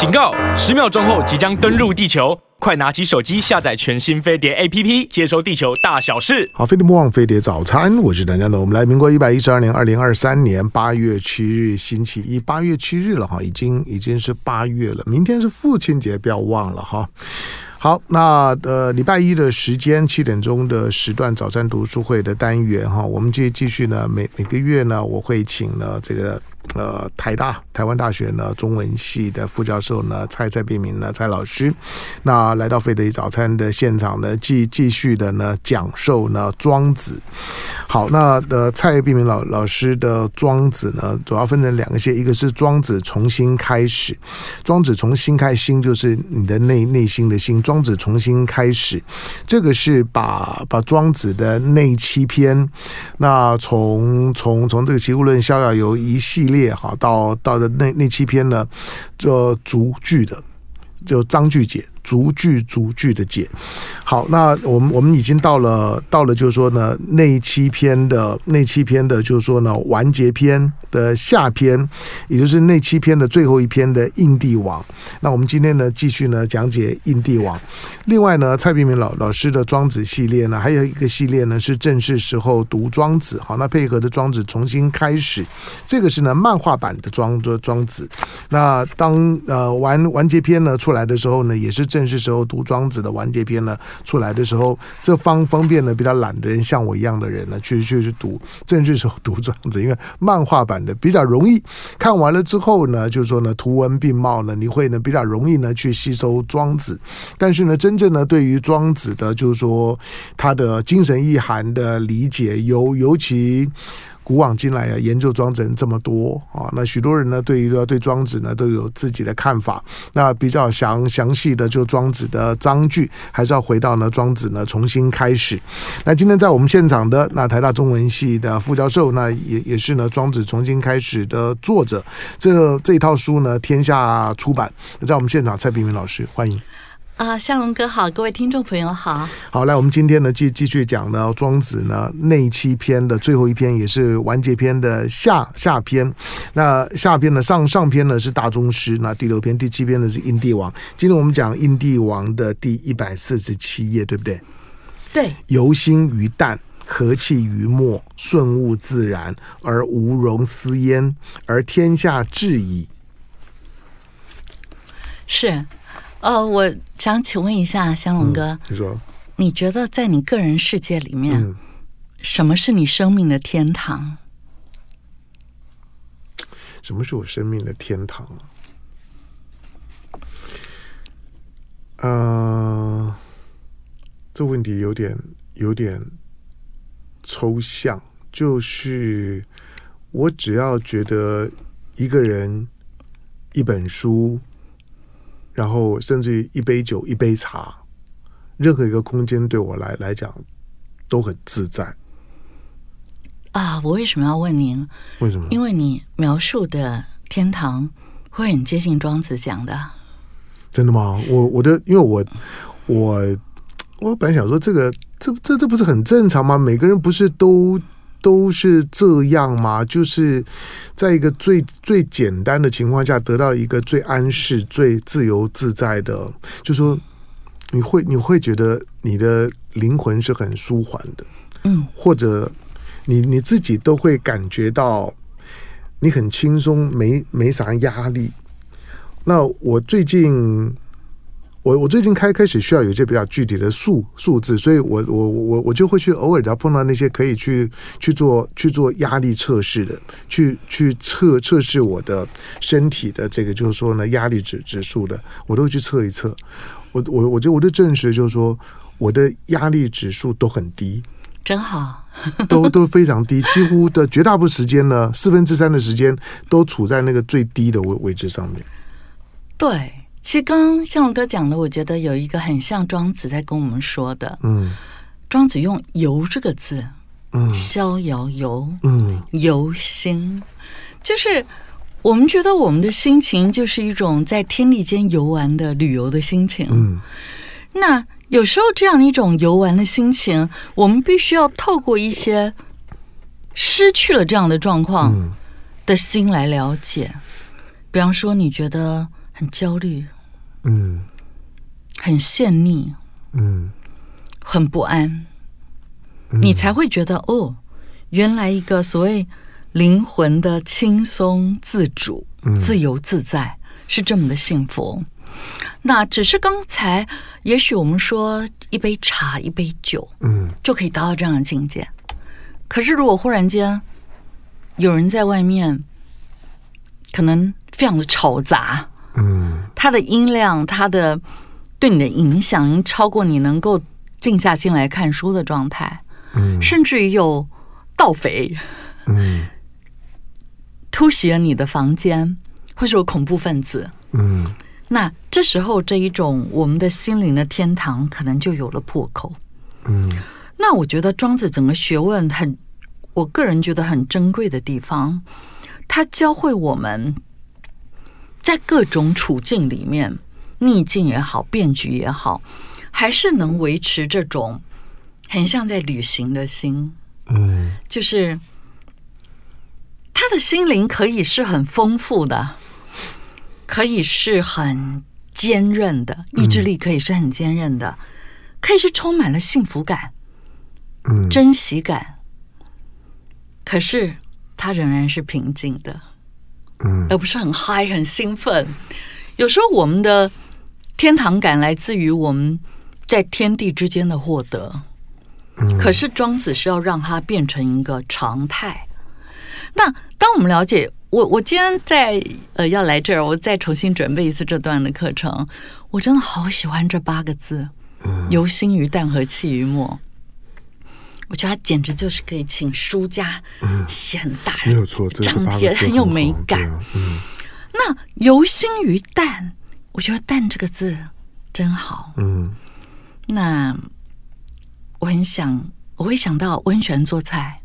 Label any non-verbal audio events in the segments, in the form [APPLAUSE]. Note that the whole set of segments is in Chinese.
警告！十秒钟后即将登陆地球，快拿起手机下载全新飞碟 APP，接收地球大小事。好，飞碟魔王飞碟早餐，我是梁家龙。我们来，民国一百一十二年二零二三年八月七日，星期一，八月七日了哈，已经已经是八月了。明天是父亲节，不要忘了哈。好，那呃，礼拜一的时间七点钟的时段早餐读书会的单元哈，我们继继续呢，每每个月呢，我会请呢这个。呃，台大台湾大学呢中文系的副教授呢蔡蔡碧明呢蔡老师，那来到飞碟早餐的现场呢，继继续的呢讲授呢庄子。好，那呃蔡碧明老老师的庄子呢，主要分成两个系，一个是庄子重新开始，庄子从新开心就是你的内内心的心，庄子重新开始，这个是把把庄子的内七篇，那从从从这个齐物论逍遥游一系列。哈，到到的那那七篇呢，就逐句的，就章句解。逐句逐句的解，好，那我们我们已经到了到了，就是说呢，那七篇的那七篇的，就是说呢，完结篇的下篇，也就是那七篇的最后一篇的印帝王。那我们今天呢，继续呢讲解印帝王。另外呢，蔡炳明老老师的庄子系列呢，还有一个系列呢是正式时候读庄子。好，那配合的庄子重新开始，这个是呢漫画版的庄的庄子。那当呃完完结篇呢出来的时候呢，也是。正式时候读庄子的完结篇呢出来的时候，这方方便呢比较懒的人，像我一样的人呢，去去去读。正式时候读庄子，因为漫画版的比较容易看完了之后呢，就是说呢图文并茂呢，你会呢比较容易呢去吸收庄子。但是呢，真正呢对于庄子的，就是说他的精神意涵的理解，尤尤其。古往今来啊，研究庄子人这么多啊，那许多人呢，对于对庄子呢，都有自己的看法。那比较详详细的，就庄子的章句，还是要回到呢庄子呢重新开始。那今天在我们现场的那台大中文系的副教授，那也也是呢庄子重新开始的作者。这这一套书呢，天下出版。在我们现场，蔡炳明老师，欢迎。啊，向龙哥好，各位听众朋友好。好，来，我们今天呢继继续讲呢庄子呢内七篇的最后一篇，也是完结篇的下下篇。那下篇呢上上篇呢是大宗师，那第六篇第七篇呢是印帝王。今天我们讲印帝王的第一百四十七页，对不对？对。由心于淡，和气于末，顺物自然，而无容思焉，而天下治矣。是。呃，我想请问一下香龙哥，你说，你觉得在你个人世界里面，什么是你生命的天堂？什么是我生命的天堂？呃，这问题有点有点抽象，就是我只要觉得一个人一本书。然后，甚至于一杯酒、一杯茶，任何一个空间对我来来讲都很自在。啊，我为什么要问您？为什么？因为你描述的天堂会很接近庄子讲的。真的吗？我我的，因为我我我本来想说，这个这这这不是很正常吗？每个人不是都。都是这样吗？就是在一个最最简单的情况下，得到一个最安适、最自由自在的，就说你会你会觉得你的灵魂是很舒缓的，嗯，或者你你自己都会感觉到你很轻松，没没啥压力。那我最近。我我最近开开始需要有一些比较具体的数数字，所以我我我我就会去偶尔要碰到那些可以去去做去做压力测试的，去去测测试我的身体的这个就是说呢压力指指数的，我都会去测一测。我我我就我就证实就是说我的压力指数都很低，真好，都都非常低，几乎的绝大部分时间呢四分之三的时间都处在那个最低的位位置上面。对。其实刚刚向龙哥讲的，我觉得有一个很像庄子在跟我们说的。嗯，庄子用“游”这个字，嗯，逍遥游，嗯，游心，就是我们觉得我们的心情就是一种在天地间游玩的旅游的心情。嗯，那有时候这样一种游玩的心情，我们必须要透过一些失去了这样的状况的心来了解。比方说，你觉得。很焦虑，嗯，很陷溺，嗯，很不安，你才会觉得哦，原来一个所谓灵魂的轻松自主、自由自在是这么的幸福。那只是刚才，也许我们说一杯茶、一杯酒，嗯，就可以达到这样的境界。可是如果忽然间有人在外面，可能非常的吵杂，嗯，它的音量、它的对你的影响，超过你能够静下心来看书的状态，嗯，甚至于有盗匪，嗯，突袭了你的房间，或是有恐怖分子，嗯。那这时候，这一种我们的心灵的天堂可能就有了破口。嗯，那我觉得庄子整个学问很，我个人觉得很珍贵的地方，他教会我们在各种处境里面，逆境也好，变局也好，还是能维持这种很像在旅行的心。嗯，就是他的心灵可以是很丰富的。可以是很坚韧的，意志力可以是很坚韧的，可以是充满了幸福感、嗯，珍惜感。可是他仍然是平静的，嗯，而不是很嗨、很兴奋。有时候我们的天堂感来自于我们在天地之间的获得，嗯，可是庄子是要让它变成一个常态。那当我们了解。我我今天在呃要来这儿，我再重新准备一次这段的课程。我真的好喜欢这八个字：游心于淡和气于墨。我觉得它简直就是可以请书家写很大，没有错，张贴很有美感。嗯，那游心于淡，我觉得“淡”这个字真好。嗯，那我很想，我会想到，我很喜欢做菜，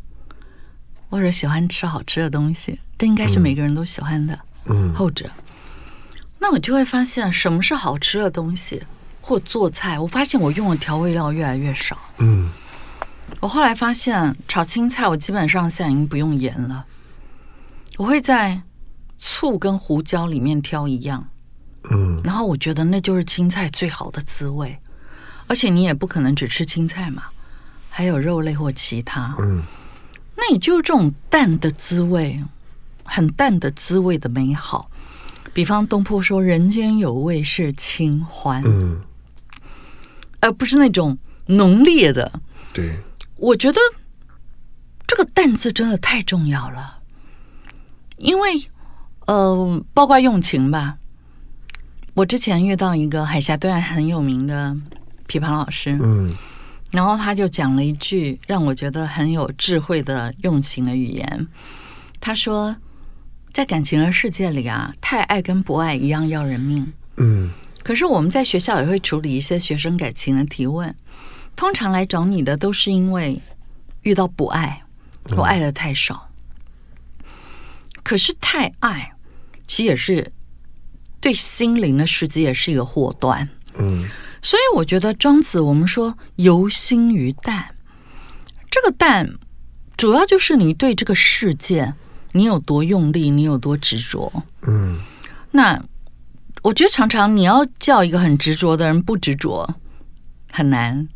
或者喜欢吃好吃的东西。这应该是每个人都喜欢的，嗯，后者。那我就会发现，什么是好吃的东西，或做菜。我发现我用的调味料越来越少，嗯。我后来发现，炒青菜我基本上现在已经不用盐了，我会在醋跟胡椒里面挑一样，嗯。然后我觉得那就是青菜最好的滋味，而且你也不可能只吃青菜嘛，还有肉类或其他，嗯。那也就是这种淡的滋味。很淡的滋味的美好，比方东坡说“人间有味是清欢”，嗯，而不是那种浓烈的。对，我觉得这个“淡”字真的太重要了，因为呃，包括用情吧。我之前遇到一个海峡对岸很有名的琵琶老师，嗯，然后他就讲了一句让我觉得很有智慧的用情的语言，他说。在感情的世界里啊，太爱跟不爱一样要人命。嗯，可是我们在学校也会处理一些学生感情的提问，通常来找你的都是因为遇到不爱我爱的太少。可是太爱，其实也是对心灵的世界也是一个祸端。嗯，所以我觉得庄子我们说游心于淡，这个淡主要就是你对这个世界。你有多用力，你有多执着。嗯，那我觉得常常你要叫一个很执着的人不执着很难，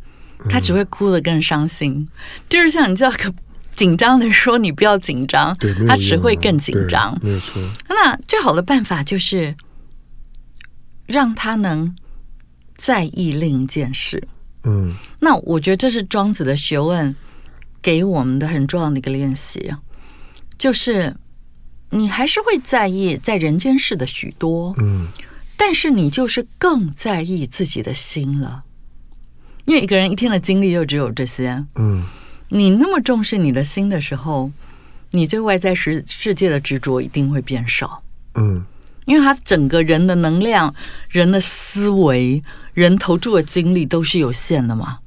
他只会哭得更伤心。嗯、就是像你叫个紧张的人说你不要紧张，对，他只会更紧张。没错。那最好的办法就是让他能在意另一件事。嗯，那我觉得这是庄子的学问给我们的很重要的一个练习。就是你还是会在意在人间事的许多，嗯，但是你就是更在意自己的心了，因为一个人一天的精力又只有这些，嗯，你那么重视你的心的时候，你对外在世世界的执着一定会变少，嗯，因为他整个人的能量、人的思维、人投注的精力都是有限的嘛，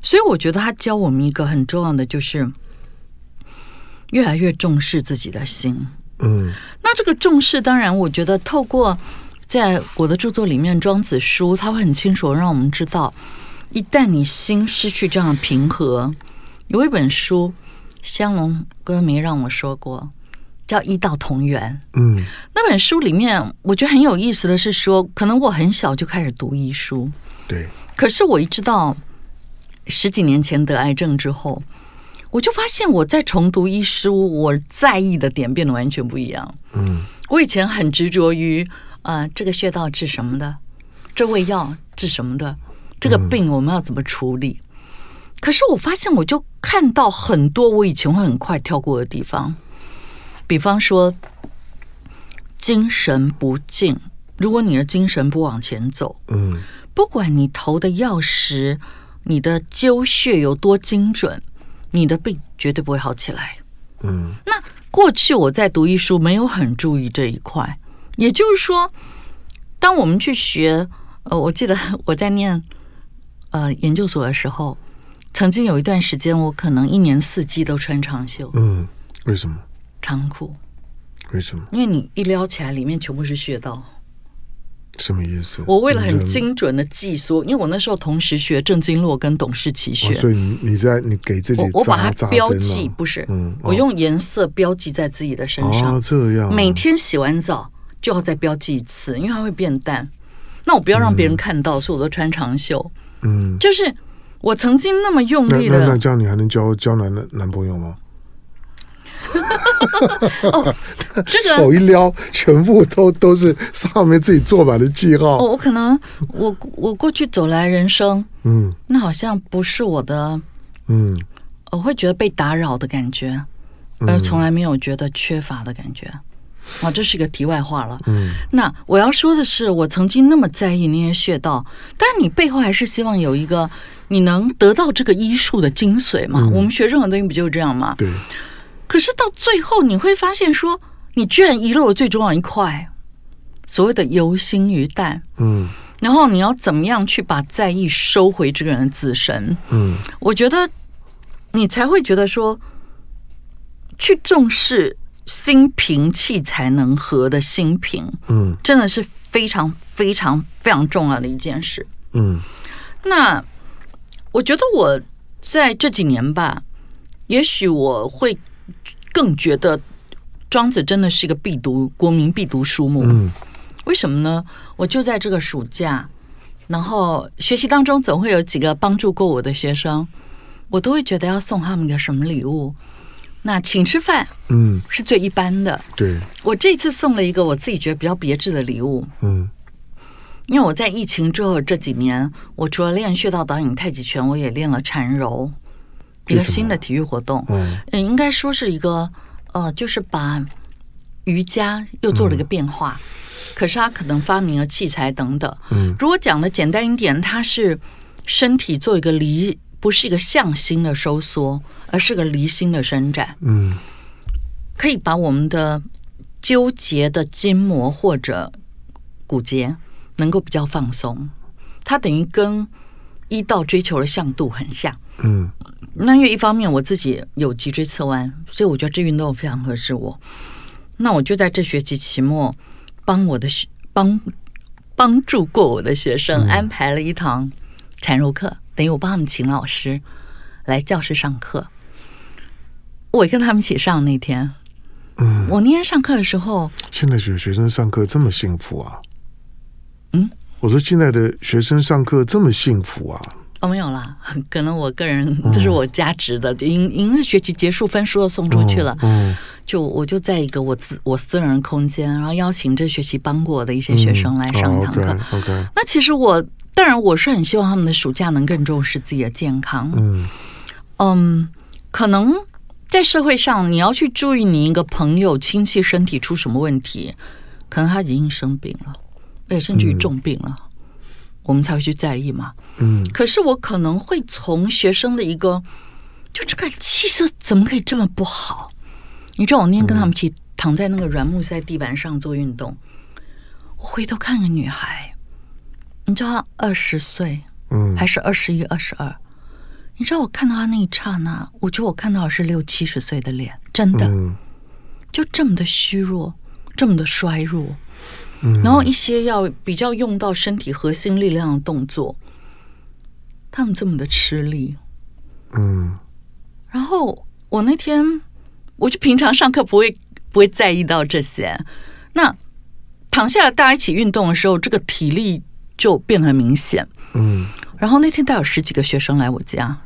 所以我觉得他教我们一个很重要的就是。越来越重视自己的心，嗯，那这个重视，当然，我觉得透过在我的著作里面，《庄子》书，他会很清楚让我们知道，一旦你心失去这样的平和，有一本书，香龙歌迷让我说过，叫《医道同源》。嗯，那本书里面，我觉得很有意思的是说，可能我很小就开始读医书，对。可是我一直到十几年前得癌症之后，我就发现我在重读医书，我在意的点变得完全不一样。嗯，我以前很执着于啊、呃，这个穴道治什么的，这味药治什么的，这个病我们要怎么处理？嗯、可是我发现，我就看到很多我以前会很快跳过的地方，比方说精神不进，如果你的精神不往前走，嗯，不管你投的药石，你的灸穴有多精准。你的病绝对不会好起来。嗯，那过去我在读医书没有很注意这一块，也就是说，当我们去学，呃，我记得我在念呃研究所的时候，曾经有一段时间，我可能一年四季都穿长袖。嗯，为什么？长裤。为什么？因为你一撩起来，里面全部是穴道。什么意思？我为了很精准的计缩，因为我那时候同时学郑经络跟董氏奇穴，哦，所以你你在你给自己我，我把它标记，不是，嗯，哦、我用颜色标记在自己的身上，哦、这样、啊，每天洗完澡就要再标记一次，因为它会变淡。那我不要让别人看到，嗯、所以我都穿长袖。嗯，就是我曾经那么用力的，那，这样你还能交交男的男朋友吗？[LAUGHS] 哦，这个 [LAUGHS] 手一撩，全部都都是上面自己做满的记号。哦，我可能我我过去走来人生，嗯，那好像不是我的，嗯，我会觉得被打扰的感觉，而从来没有觉得缺乏的感觉。啊，这是一个题外话了。嗯，那我要说的是，我曾经那么在意那些穴道，但是你背后还是希望有一个你能得到这个医术的精髓嘛？我们学任何东西不就是这样吗？对。可是到最后，你会发现说，你居然遗漏了最重要一块，所谓的由心于淡。嗯，然后你要怎么样去把在意收回这个人的自身？嗯，我觉得你才会觉得说，去重视心平气才能和的心平，嗯，真的是非常非常非常重要的一件事。嗯，那我觉得我在这几年吧，也许我会。更觉得庄子真的是一个必读国民必读书目。嗯，为什么呢？我就在这个暑假，然后学习当中总会有几个帮助过我的学生，我都会觉得要送他们一个什么礼物。那请吃饭，嗯，是最一般的。对，我这次送了一个我自己觉得比较别致的礼物。嗯，因为我在疫情之后这几年，我除了练穴道导引太极拳，我也练了缠柔。一个新的体育活动，嗯，应该说是一个，呃，就是把瑜伽又做了一个变化，嗯、可是他可能发明了器材等等，嗯，如果讲的简单一点，它是身体做一个离，不是一个向心的收缩，而是个离心的伸展，嗯，可以把我们的纠结的筋膜或者骨节能够比较放松，它等于跟一道追求的向度很像，嗯。那因为一方面我自己有脊椎侧弯，所以我觉得这运动非常合适我。那我就在这学期期末帮我的学帮帮助过我的学生安排了一堂缠柔课，等于我帮他们请老师来教室上课。我跟他们一起上那天，嗯，我那天上课的时候，现在学学生上课这么幸福啊？嗯，我说现在的学生上课这么幸福啊？哦，没有啦，[LAUGHS] 可能我个人这是我加值的，就因因为学期结束分数都送出去了，嗯，就我就在一个我自我私人空间，然后邀请这学期帮过我的一些学生来上一堂课。OK，那其实我当然我是很希望他们的暑假能更重视自己的健康。嗯嗯，可能在社会上你要去注意你一个朋友亲戚身体出什么问题，可能他已经生病了，而且甚至于重病了。我们才会去在意嘛。嗯，可是我可能会从学生的一个，就这个气色怎么可以这么不好？你知道我那天跟他们一起躺在那个软木塞地板上做运动，我回头看个女孩，你知道他二十岁，嗯，还是二十一、二十二？你知道我看到他那一刹那，我觉得我看到的是六七十岁的脸，真的，就这么的虚弱，这么的衰弱。然后一些要比较用到身体核心力量的动作，他们这么的吃力，嗯。然后我那天，我就平常上课不会不会在意到这些。那躺下来大家一起运动的时候，这个体力就变得很明显。嗯，然后那天带有十几个学生来我家，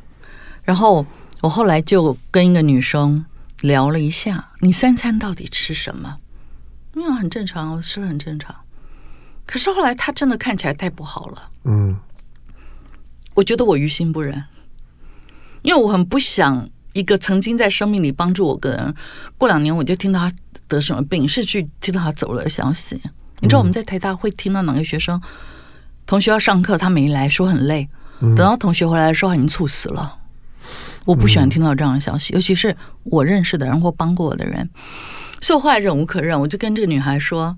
然后我后来就跟一个女生聊了一下，你三餐到底吃什么？嗯，很正常，我吃的很正常。可是后来她真的看起来太不好了。嗯，我觉得我于心不忍，因为我很不想一个曾经在生命里帮助我的人，过两年我就听到他得什么病，是去听到他走了的消息。你知道我们在台大会听到哪个学生同学要上课，他没来说很累，等到同学回来的时候他已经猝死了。我不喜欢听到这样的消息，尤其是我认识的人或帮过我的人。所以我后来忍无可忍，我就跟这个女孩说：“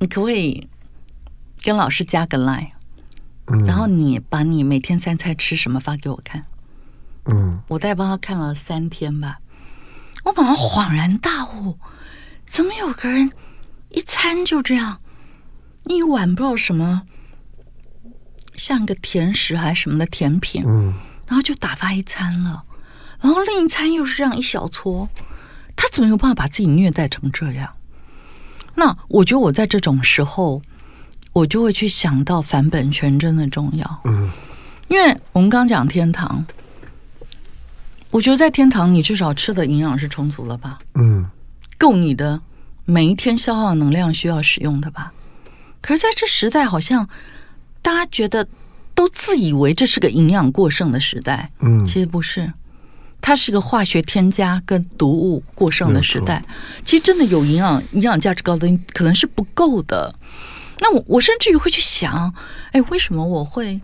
你可不可以跟老师加个 line，然后你把你每天三餐吃什么发给我看。”嗯，我大概帮他看了三天吧。我马上恍然大悟，怎么有个人一餐就这样，一碗不知道什么，像个甜食还是什么的甜品，嗯，然后就打发一餐了，然后另一餐又是这样一小撮。他怎么有办法把自己虐待成这样？那我觉得我在这种时候，我就会去想到返本全真的重要。嗯，因为我们刚刚讲天堂，我觉得在天堂你至少吃的营养是充足了吧？嗯，够你的每一天消耗能量需要使用的吧？可是在这时代，好像大家觉得都自以为这是个营养过剩的时代。嗯，其实不是。它是个化学添加跟毒物过剩的时代，其实真的有营养、营养价值高的可能是不够的。那我我甚至于会去想，哎，为什么我会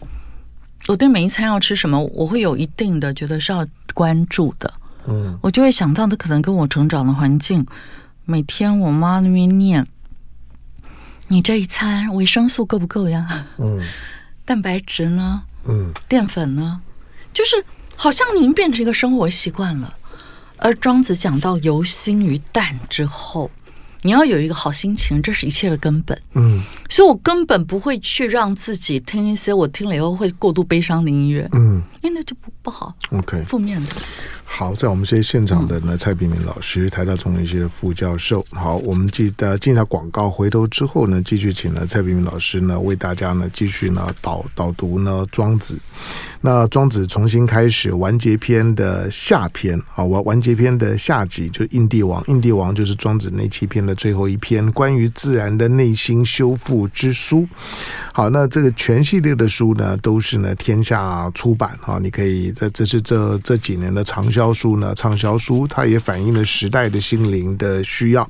我对每一餐要吃什么，我会有一定的觉得是要关注的。嗯，我就会想到的可能跟我成长的环境，每天我妈那边念，你这一餐维生素够不够呀？嗯，蛋白质呢？嗯，淀粉呢？就是。好像您变成一个生活习惯了，而庄子讲到由心于淡之后，你要有一个好心情，这是一切的根本。嗯，所以我根本不会去让自己听一些我听了以后会过度悲伤的音乐。嗯，因为那就不不好。OK，负面的。好，在我们这些现场的呢，蔡炳明老师，台大中文系的副教授。好，我们记得进到广告，回头之后呢，继续请了蔡炳明老师呢，为大家呢继续呢导导读呢庄子。那庄子重新开始完结篇的下篇啊，完完结篇的下集就应帝王，应帝王就是庄子那七篇的最后一篇，关于自然的内心修复之书。好，那这个全系列的书呢，都是呢天下出版哈，你可以这这是这这几年的畅销书呢，畅销书它也反映了时代的心灵的需要。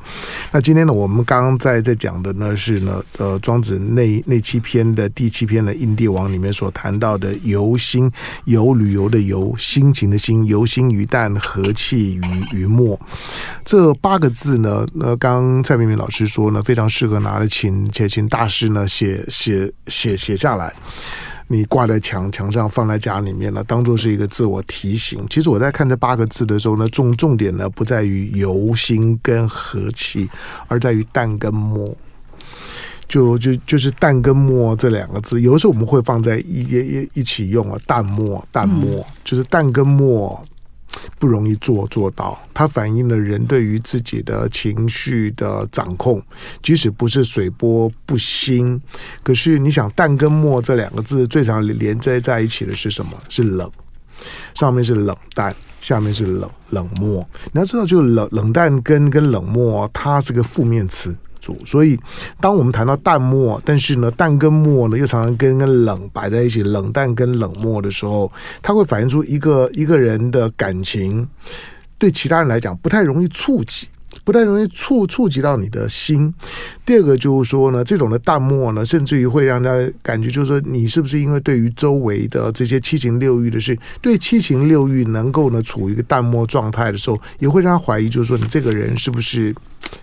那今天呢，我们刚刚在在讲的呢是呢，呃，庄子那那七篇的第七篇的应帝王里面所谈到的由心。游旅游的游，心情的心，由心于淡，和气于于默。这八个字呢，那刚蔡明明老师说呢，非常适合拿来请且请大师呢写写写写下来，你挂在墙墙上，放在家里面呢，当做是一个自我提醒。其实我在看这八个字的时候呢，重重点呢不在于由心跟和气，而在于淡跟默。就就就是淡跟默这两个字，有的时候我们会放在一一一起用啊，淡默淡默，就是淡跟默不容易做做到。它反映了人对于自己的情绪的掌控，即使不是水波不兴，可是你想淡跟默这两个字最常连接在一起的是什么？是冷，上面是冷淡，下面是冷冷漠。你要知道，就冷冷淡跟跟冷漠，它是个负面词。所以，当我们谈到淡漠，但是呢，淡跟漠呢又常常跟跟冷摆在一起，冷淡跟冷漠的时候，它会反映出一个一个人的感情，对其他人来讲不太容易触及，不太容易触触及到你的心。第二个就是说呢，这种的淡漠呢，甚至于会让他感觉就是说，你是不是因为对于周围的这些七情六欲的事，对七情六欲能够呢处于一个淡漠状态的时候，也会让他怀疑，就是说你这个人是不是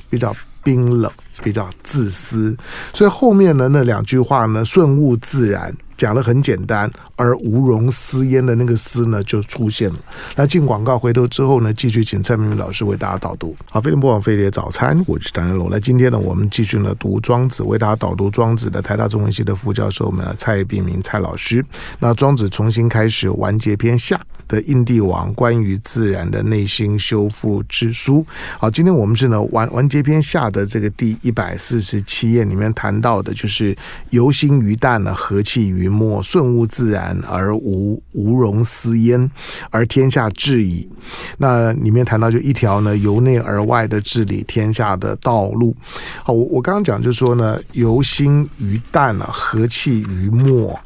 比较冰冷。比较自私，所以后面的那两句话呢，顺物自然讲的很简单，而无容私焉的那个“私”呢就出现了。那进广告回头之后呢，继续请蔡明明老师为大家导读。好，飞碟播放飞碟早餐，我是谭家龙。那今天呢，我们继续呢读庄子，为大家导读庄子的台大中文系的副教授们蔡璧名蔡老师。那庄子重新开始完结篇下。的印地王关于自然的内心修复之书。好，今天我们是呢完完结篇下的这个第一百四十七页里面谈到的，就是由心于淡呢，和气于末，顺物自然而无无容私焉，而天下治矣。那里面谈到就一条呢由内而外的治理天下的道路。好，我我刚刚讲就是说呢，由心于淡呢，和气于末。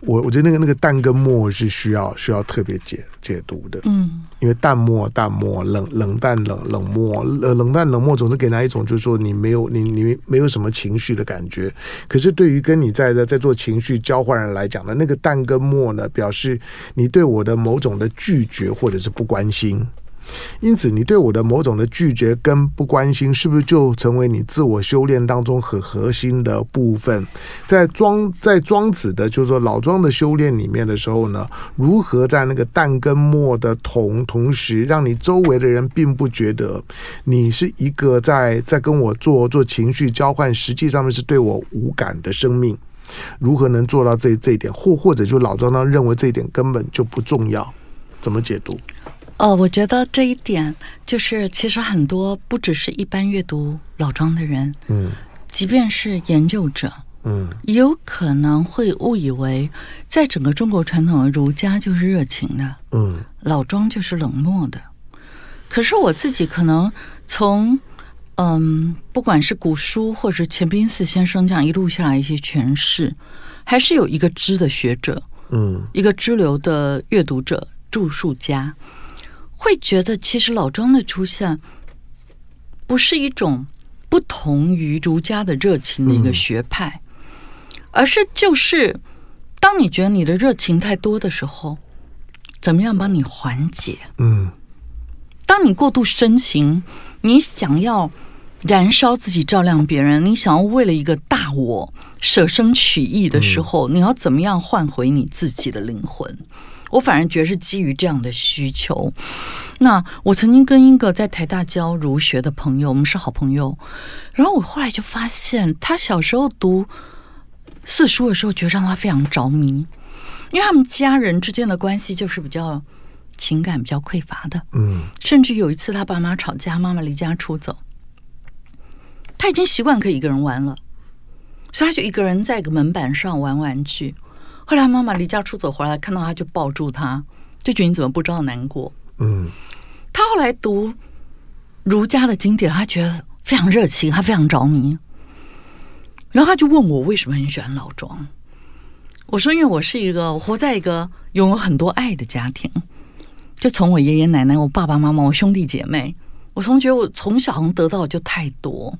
我我觉得那个那个淡跟末是需要需要特别解解读的，嗯，因为淡漠淡漠冷冷淡冷冷漠冷冷淡冷漠总是给人一种就是说你没有你你没有什么情绪的感觉，可是对于跟你在在在做情绪交换人来讲呢那个淡跟末呢，表示你对我的某种的拒绝或者是不关心。因此，你对我的某种的拒绝跟不关心，是不是就成为你自我修炼当中很核心的部分？在庄在庄子的，就是说老庄的修炼里面的时候呢，如何在那个淡跟末的同同时，让你周围的人并不觉得你是一个在在跟我做做情绪交换，实际上面是对我无感的生命？如何能做到这这一点？或或者就老庄当认为这一点根本就不重要？怎么解读？哦，我觉得这一点就是，其实很多不只是一般阅读老庄的人，嗯，即便是研究者，嗯，有可能会误以为，在整个中国传统的儒家就是热情的，嗯，老庄就是冷漠的。可是我自己可能从，嗯，不管是古书或者钱斌寺先生这样一路下来一些诠释，还是有一个知的学者，嗯，一个支流的阅读者、著述家。会觉得，其实老庄的出现不是一种不同于儒家的热情的一个学派，而是就是当你觉得你的热情太多的时候，怎么样帮你缓解？嗯，当你过度深情，你想要燃烧自己照亮别人，你想要为了一个大我舍生取义的时候，你要怎么样换回你自己的灵魂？我反而觉得是基于这样的需求。那我曾经跟一个在台大教儒学的朋友，我们是好朋友。然后我后来就发现，他小时候读四书的时候，觉得让他非常着迷，因为他们家人之间的关系就是比较情感比较匮乏的。嗯，甚至有一次他爸妈吵架，妈妈离家出走，他已经习惯可以一个人玩了，所以他就一个人在一个门板上玩玩具。后来妈妈离家出走回来，看到他就抱住他，就觉得你怎么不知道难过？嗯，他后来读儒家的经典，他觉得非常热情，他非常着迷。然后他就问我为什么很喜欢老庄。我说因为我是一个活在一个拥有很多爱的家庭，就从我爷爷奶奶、我爸爸妈妈、我兄弟姐妹，我从觉得我从小能得到的就太多。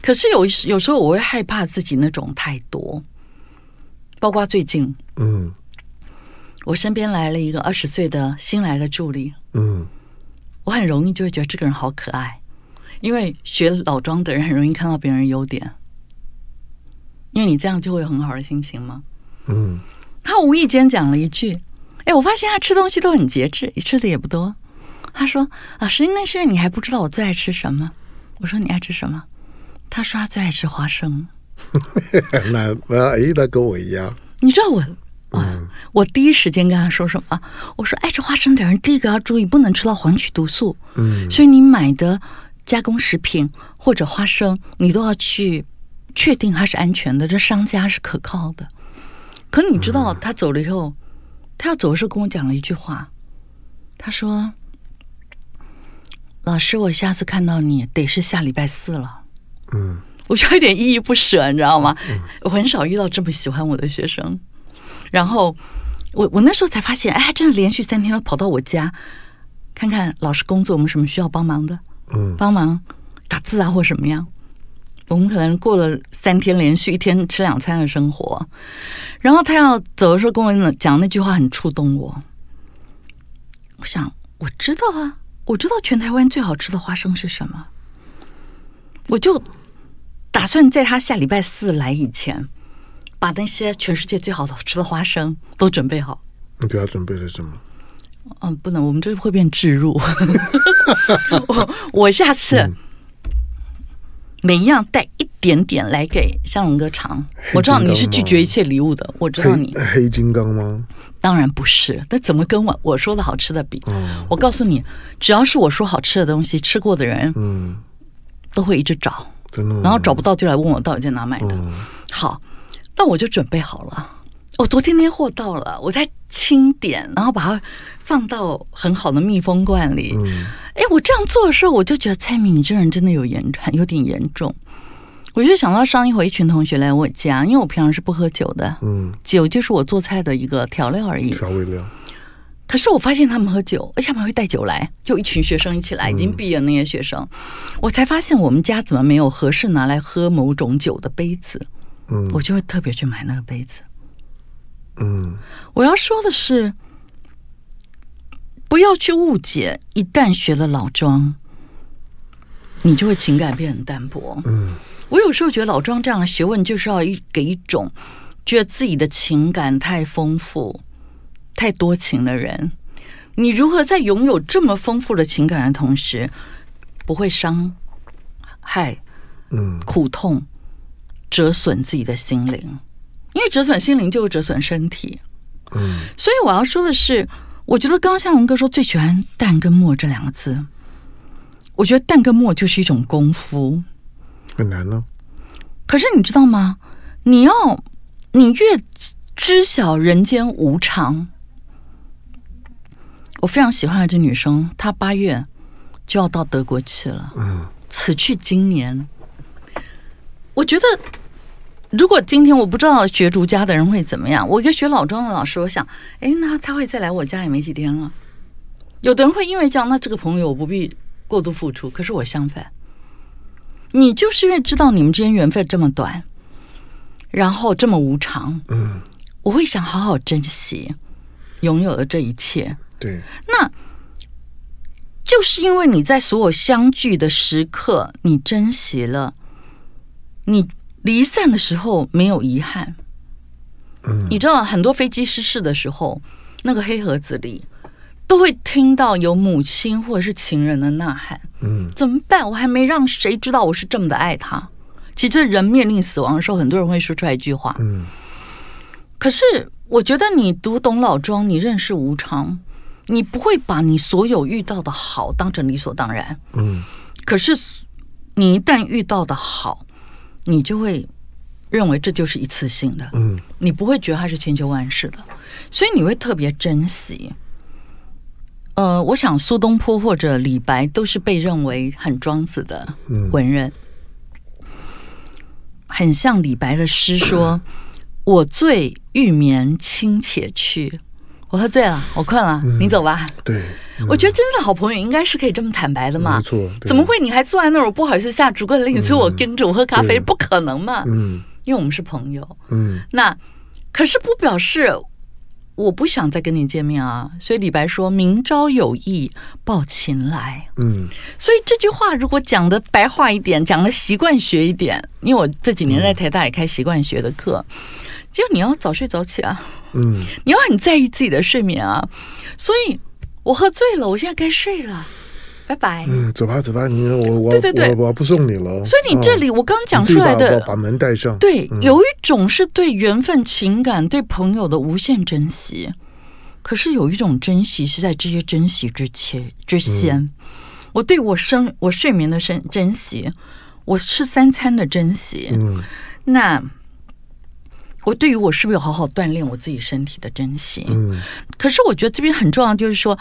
可是有有时候我会害怕自己那种太多。包括最近，嗯，我身边来了一个二十岁的新来的助理，嗯，我很容易就会觉得这个人好可爱，因为学老庄的人很容易看到别人优点，因为你这样就会有很好的心情嘛，嗯，他无意间讲了一句，哎，我发现他吃东西都很节制，你吃的也不多。他说：“老师，那是你还不知道我最爱吃什么。”我说：“你爱吃什么？”他说：“他最爱吃花生。” [LAUGHS] 那那哎，他跟我一样。你知道我，嗯，我第一时间跟他说什么？我说爱吃花生的人，第一个要注意，不能吃到黄曲毒素。嗯，所以你买的加工食品或者花生，你都要去确定它是安全的，这商家是可靠的。可你知道，他走了以后，他要走的时候跟我讲了一句话，他说：“老师，我下次看到你得是下礼拜四了。”嗯。我就有点依依不舍，你知道吗？我很少遇到这么喜欢我的学生。然后我我那时候才发现，哎，真的连续三天都跑到我家看看老师工作，我们什么需要帮忙的，嗯，帮忙打字啊或什么样。我们可能过了三天连续一天吃两餐的生活。然后他要走的时候跟我讲那句话，很触动我。我想我知道啊，我知道全台湾最好吃的花生是什么，我就。打算在他下礼拜四来以前，把那些全世界最好的吃的花生都准备好。你给他准备了什么？嗯，不能，我们这会变置入。[LAUGHS] 我我下次，嗯、每一样带一点点来给向荣哥尝。我知道你是拒绝一切礼物的，我知道你黑，黑金刚吗？当然不是，那怎么跟我我说的好吃的比？嗯、我告诉你，只要是我说好吃的东西，吃过的人，嗯，都会一直找，真的，然后找不到就来问我到底在哪买的。嗯、好，那我就准备好了。我昨天那货到了，我在清点，然后把它放到很好的密封罐里。嗯，哎，我这样做的时候，我就觉得蔡明，你这人真的有严，有点严重。我就想到上一回一群同学来我家，因为我平常是不喝酒的，嗯，酒就是我做菜的一个调料而已，调味料。可是我发现他们喝酒，而且他们会带酒来，就一群学生一起来，已经毕业那些学生，嗯、我才发现我们家怎么没有合适拿来喝某种酒的杯子，嗯，我就会特别去买那个杯子。嗯，我要说的是，不要去误解。一旦学了老庄，你就会情感变很淡薄。嗯，我有时候觉得老庄这样的学问，就是要一给一种觉得自己的情感太丰富、太多情的人。你如何在拥有这么丰富的情感的同时，不会伤害、嗯，苦痛、折损自己的心灵？因为折损心灵就是折损身体，嗯，所以我要说的是，我觉得刚刚向龙哥说最喜欢“淡”跟“漠”这两个字，我觉得“淡”跟“漠”就是一种功夫，很难呢。可是你知道吗？你要你越知晓人间无常，我非常喜欢的这女生，她八月就要到德国去了，嗯，此去经年，我觉得。如果今天我不知道学儒家的人会怎么样，我一个学老庄的老师，我想，哎，那他会再来我家也没几天了。有的人会因为这样，那这个朋友我不必过度付出。可是我相反，你就是因为知道你们之间缘分这么短，然后这么无常，嗯，我会想好好珍惜拥有的这一切。对，那就是因为你在所有相聚的时刻，你珍惜了你。离散的时候没有遗憾，嗯，你知道很多飞机失事的时候，那个黑盒子里都会听到有母亲或者是情人的呐喊，嗯，怎么办？我还没让谁知道我是这么的爱他。其实人面临死亡的时候，很多人会说出来一句话，嗯，可是我觉得你读懂老庄，你认识无常，你不会把你所有遇到的好当成理所当然，嗯，可是你一旦遇到的好。你就会认为这就是一次性的，嗯，你不会觉得它是千秋万世的，所以你会特别珍惜。呃，我想苏东坡或者李白都是被认为很庄子的文人，嗯、很像李白的诗说：“ [CLEARS THROAT] 我醉欲眠卿且去。”我喝醉了，我困了，嗯、你走吧。对，嗯、我觉得真正的好朋友应该是可以这么坦白的嘛。没错，怎么会？你还坐在那儿，我不好意思下逐个令，所以我跟着我喝咖啡，不可能嘛。嗯，因为我们是朋友。嗯，那可是不表示我不想再跟你见面啊。所以李白说：“明朝有意抱琴来。”嗯，所以这句话如果讲的白话一点，讲的习惯学一点，因为我这几年在台大也开习惯学的课。嗯就你要早睡早起啊，嗯，你要很在意自己的睡眠啊，所以我喝醉了，我现在该睡了，拜拜。嗯，走吧，走吧，你我我对对对，我我不送你了。所以你这里我刚讲出来的，把，把门带上。对，有一种是对缘分、情感、对朋友的无限珍惜，可是有一种珍惜是在这些珍惜之前之先。我对我生我睡眠的珍珍惜，我吃三餐的珍惜，嗯，那。我对于我是不是有好好锻炼我自己身体的珍惜？嗯，可是我觉得这边很重要，就是说，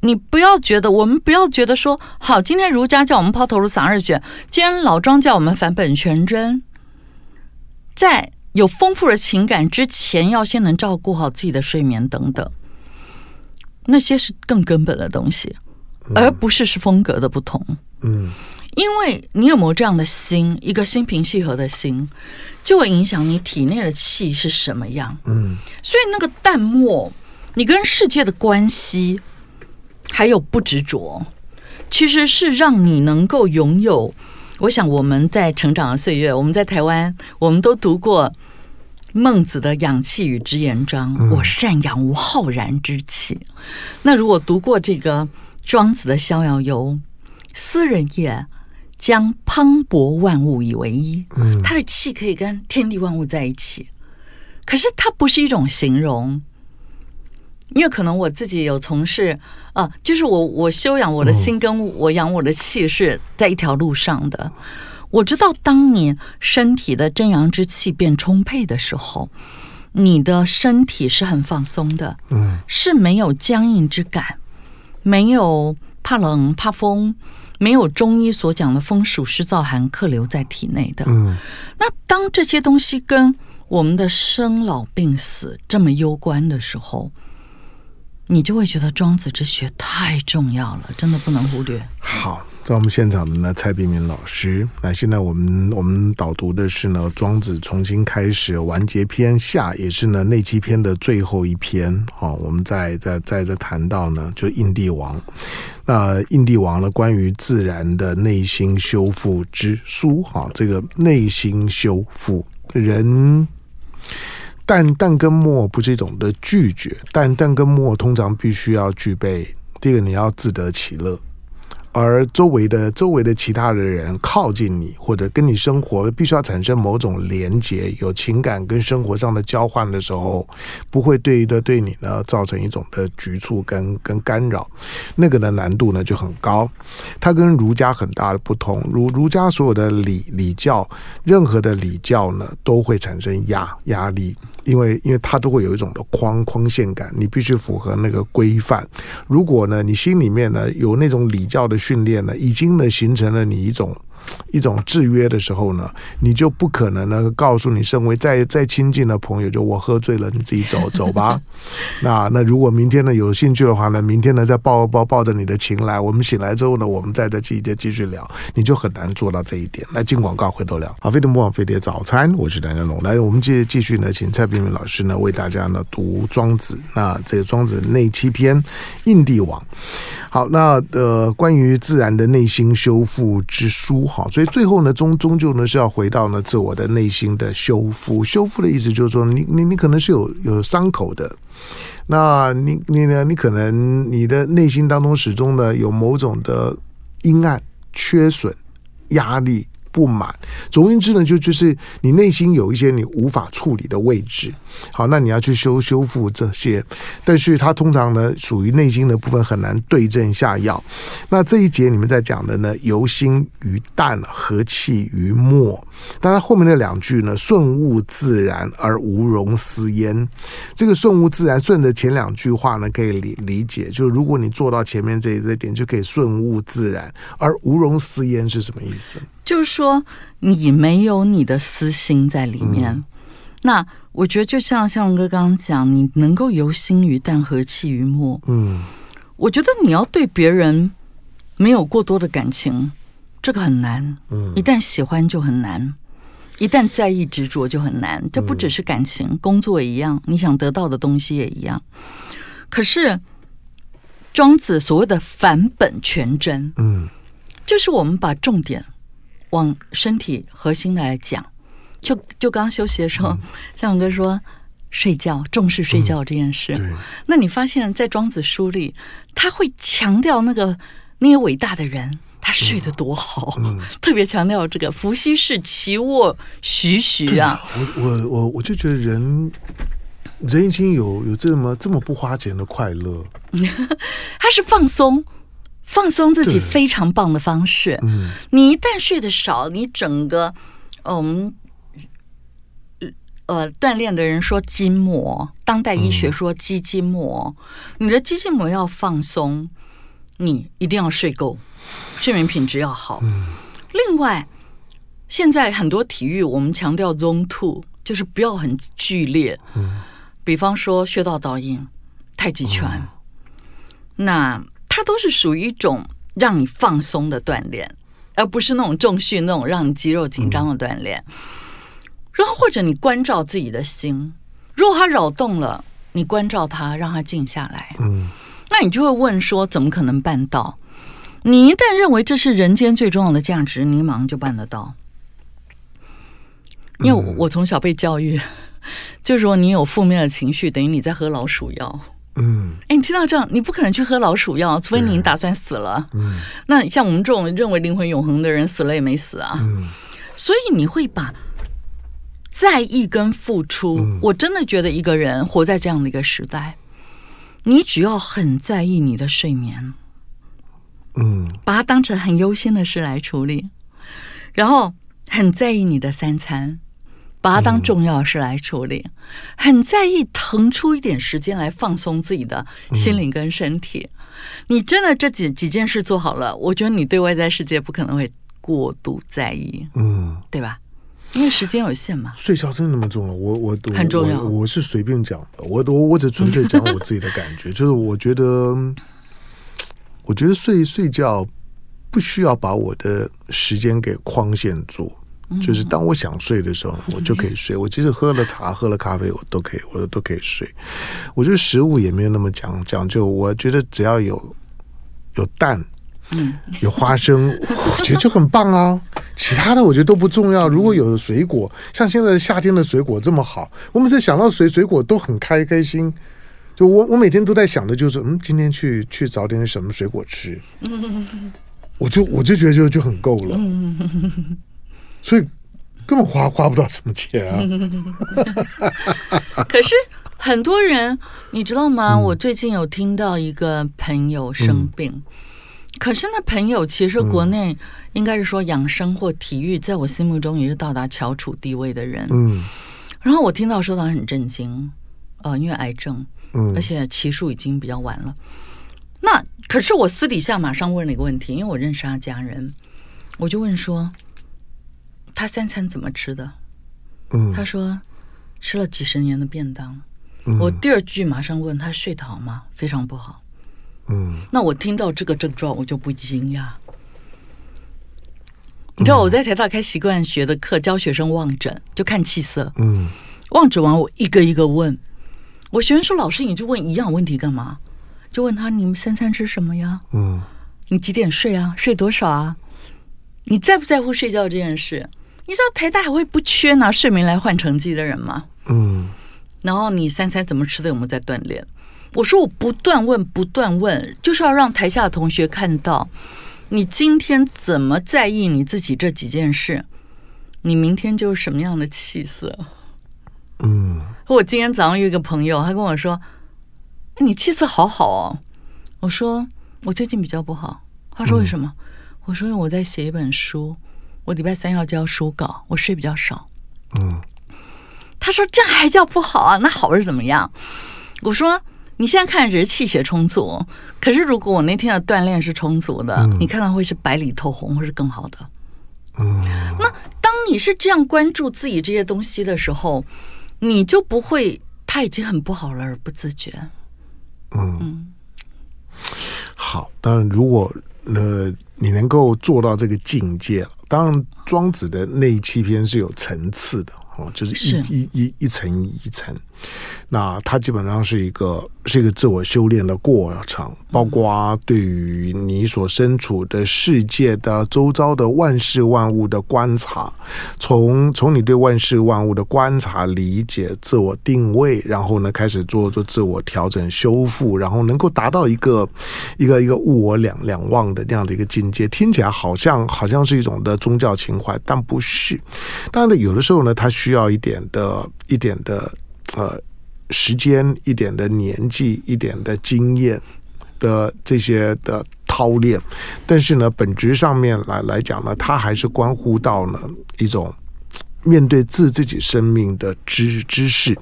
你不要觉得，我们不要觉得说，好，今天儒家叫我们抛头颅洒热血，今天老庄叫我们返本全真，在有丰富的情感之前，要先能照顾好自己的睡眠等等，那些是更根本的东西，而不是是风格的不同。嗯，因为你有没有这样的心，一个心平气和的心。就会影响你体内的气是什么样，嗯，所以那个淡漠，你跟世界的关系，还有不执着，其实是让你能够拥有。我想我们在成长的岁月，我们在台湾，我们都读过孟子的“养气与之言章”，嗯、我善养无浩然之气。那如果读过这个庄子的《逍遥游》，斯人也。将磅礴万物以为一。嗯，他的气可以跟天地万物在一起。可是它不是一种形容，因为可能我自己有从事啊，就是我我修养我的心跟我养我的气是在一条路上的。我知道，当你身体的真阳之气变充沛的时候，你的身体是很放松的，嗯，是没有僵硬之感，没有怕冷怕风，没有中医所讲的风暑湿燥寒客留在体内的。嗯，那当这些东西跟我们的生老病死这么攸关的时候，你就会觉得庄子之学太重要了，真的不能忽略。好，在我们现场的呢，蔡璧名老师。那现在我们我们导读的是呢，庄子重新开始完结篇下，也是呢内七篇的最后一篇。好，我们再再再再谈到呢，就印帝王。那印帝王呢，关于自然的内心修复之书。哈，这个内心修复人。但但跟墨不是一种的拒绝，但但跟墨通常必须要具备，第一个你要自得其乐。而周围的周围的其他的人靠近你，或者跟你生活，必须要产生某种连接，有情感跟生活上的交换的时候，不会对的对你呢造成一种的局促跟跟干扰，那个的难度呢就很高。它跟儒家很大的不同，儒儒家所有的礼礼教，任何的礼教呢都会产生压压力。因为，因为它都会有一种的框框限感，你必须符合那个规范。如果呢，你心里面呢有那种礼教的训练呢，已经呢形成了你一种。一种制约的时候呢，你就不可能呢告诉你身为再再亲近的朋友，就我喝醉了，你自己走 [LAUGHS] 走吧。那那如果明天呢有兴趣的话呢，明天呢再抱抱抱着你的琴来，我们醒来之后呢，我们再再继续继续聊，你就很难做到这一点。来进广告，回头聊。好，飞碟魔网飞碟早餐，我是梁家龙。来，我们继继续呢，请蔡冰冰老师呢为大家呢读庄子。那这个庄子内七篇，印帝王。好，那呃，关于自然的内心修复之书，好，所以最后呢，终终究呢是要回到呢自我的内心的修复。修复的意思就是说你，你你你可能是有有伤口的，那你你呢，你可能你的内心当中始终呢有某种的阴暗、缺损、压力。不满，总而言之呢，就就是你内心有一些你无法处理的位置，好，那你要去修修复这些，但是它通常呢属于内心的部分很难对症下药。那这一节你们在讲的呢，由心于淡，和气于默。当然后面那两句呢，顺物自然而无容思焉。这个顺物自然顺着前两句话呢，可以理理解，就是如果你做到前面这这点，就可以顺物自然而无容思焉是什么意思？就是说，你没有你的私心在里面。那我觉得，就像向龙哥刚刚讲，你能够由心于淡，和气于默。嗯，我觉得你要对别人没有过多的感情，这个很难。嗯，一旦喜欢就很难，一旦在意执着就很难。这不只是感情，嗯、工作也一样，你想得到的东西也一样。可是庄子所谓的返本全真，嗯，就是我们把重点。往身体核心来讲，就就刚休息的时候，嗯、像我哥说睡觉，重视睡觉这件事。嗯、那你发现，在庄子书里，他会强调那个那些伟大的人，他睡得多好，嗯嗯、[LAUGHS] 特别强调这个“伏羲氏其卧徐徐”啊。我我我我就觉得人人已经有有这么这么不花钱的快乐，[LAUGHS] 他是放松。放松自己非常棒的方式。嗯，你一旦睡得少，你整个，我们呃锻炼的人说筋膜，当代医学说肌筋膜，嗯、你的肌筋膜要放松，你一定要睡够，睡眠品质要好。嗯，另外，现在很多体育我们强调 zone two，就是不要很剧烈。嗯，比方说穴道导引、太极拳，嗯、那。它都是属于一种让你放松的锻炼，而不是那种重训那种让你肌肉紧张的锻炼。然后或者你关照自己的心，如果它扰动了，你关照它，让它静下来。嗯，那你就会问说：怎么可能办到？你一旦认为这是人间最重要的价值，你马上就办得到。因为我从小被教育，[LAUGHS] 就是说你有负面的情绪，等于你在喝老鼠药。嗯，哎，你听到这样，你不可能去喝老鼠药，除非你打算死了。嗯，那像我们这种认为灵魂永恒的人，死了也没死啊。嗯，所以你会把在意跟付出，嗯，我真的觉得一个人活在这样的一个时代，你只要很在意你的睡眠，嗯，把它当成很优先的事来处理，然后很在意你的三餐。把它当重要事来处理，嗯、很在意腾出一点时间来放松自己的心灵跟身体。嗯、你真的这几几件事做好了，我觉得你对外在世界不可能会过度在意，嗯，对吧？因为时间有限嘛。睡觉真的那么重要？我我很重要。我，我是随便讲的，我我我只纯粹讲我自己的感觉，[LAUGHS] 就是我觉得，我觉得睡睡觉不需要把我的时间给框限住。就是当我想睡的时候，我就可以睡。我即使喝了茶、喝了咖啡，我都可以，我都可以睡。我觉得食物也没有那么讲讲究。我觉得只要有有蛋，有花生，我觉得就很棒啊。其他的我觉得都不重要。如果有水果，像现在夏天的水果这么好，我们是想到水水果都很开开心。就我我每天都在想的就是，嗯，今天去去找点什么水果吃，我就我就觉得就就很够了。所以根本花花不到什么钱啊！可是很多人，你知道吗？我最近有听到一个朋友生病，可是那朋友其实国内应该是说养生或体育，在我心目中也是到达翘楚地位的人。嗯，然后我听到说他很震惊，呃，因为癌症，嗯，而且期数已经比较晚了。那可是我私底下马上问了一个问题，因为我认识他家人，我就问说。他三餐怎么吃的？嗯，他说吃了几十年的便当。嗯，我第二句马上问他睡得好吗？非常不好。嗯，那我听到这个症状，我就不惊讶。你知道我在台大开习惯学的课，教学生望诊，就看气色。嗯，望诊完我一个一个问，我学生说：“老师，你就问一样问题干嘛？就问他你们三餐吃什么呀？嗯，你几点睡啊？睡多少啊？你在不在乎睡觉这件事？”你知道台大还会不缺拿睡眠来换成绩的人吗？嗯，然后你三餐怎么吃的？有没有在锻炼？我说我不断问，不断问，就是要让台下的同学看到，你今天怎么在意你自己这几件事，你明天就是什么样的气色。嗯，我今天早上有一个朋友，他跟我说：“你气色好好哦。”我说：“我最近比较不好。”他说：“为什么？”我说：“因为我在写一本书。”我礼拜三要交书稿，我睡比较少。嗯，他说这还叫不好啊？那好是怎么样？我说你现在看只是气血充足，可是如果我那天的锻炼是充足的，嗯、你看到会是白里透红，或是更好的。嗯，那当你是这样关注自己这些东西的时候，你就不会他已经很不好了而不自觉。嗯，嗯好，当然如果呃你能够做到这个境界了。当然，庄子的内七篇是有层次的哦，就是一是一一一层一层。那它基本上是一个是一个自我修炼的过程，包括对于你所身处的世界的周遭的万事万物的观察，从从你对万事万物的观察、理解、自我定位，然后呢开始做做自我调整、修复，然后能够达到一个一个一个物我两两忘的那样的一个境界，听起来好像好像是一种的宗教情怀，但不是。当然，有的时候呢，它需要一点的一点的。呃，时间一点的年纪，一点的经验的这些的操练，但是呢，本质上面来来讲呢，它还是关乎到呢一种面对自自己生命的知知识。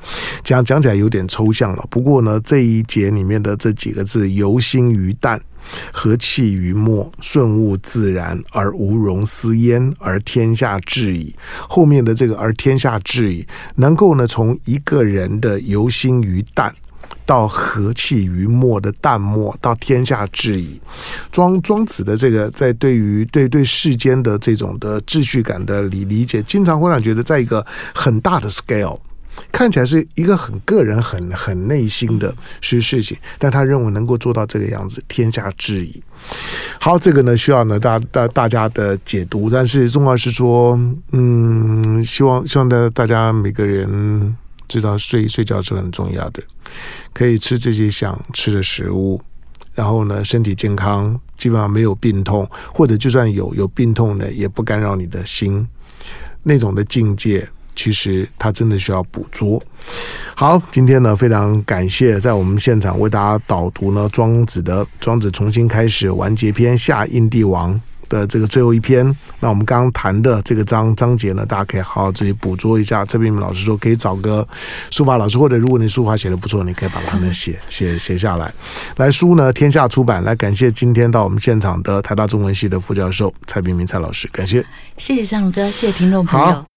讲讲起来有点抽象了，不过呢，这一节里面的这几个字“游心于淡”。和气于末，顺物自然，而无容思焉，而天下治矣。后面的这个“而天下治矣”，能够呢从一个人的游心于淡，到和气于末的淡漠，到天下治矣。庄庄子的这个在对于对对世间的这种的秩序感的理理解，经常会让觉得在一个很大的 scale。看起来是一个很个人、很很内心的事事情，但他认为能够做到这个样子，天下治矣。好，这个呢需要呢大大大家的解读，但是重要是说，嗯，希望希望大大家每个人。知道睡睡觉是很重要的，可以吃自己想吃的食物，然后呢，身体健康，基本上没有病痛，或者就算有有病痛呢，也不干扰你的心，那种的境界。其实他真的需要捕捉。好，今天呢，非常感谢在我们现场为大家导读呢《庄子》的《庄子重新开始完结篇》下印帝王的这个最后一篇。那我们刚刚谈的这个章章节呢，大家可以好好自己捕捉一下。蔡璧名老师说，可以找个书法老师，或者如果你书法写的不错，你可以把它们写 [LAUGHS] 写写下来。来书呢，天下出版。来感谢今天到我们现场的台大中文系的副教授蔡炳明蔡老师，感谢。谢谢向龙哥，谢谢听众朋友。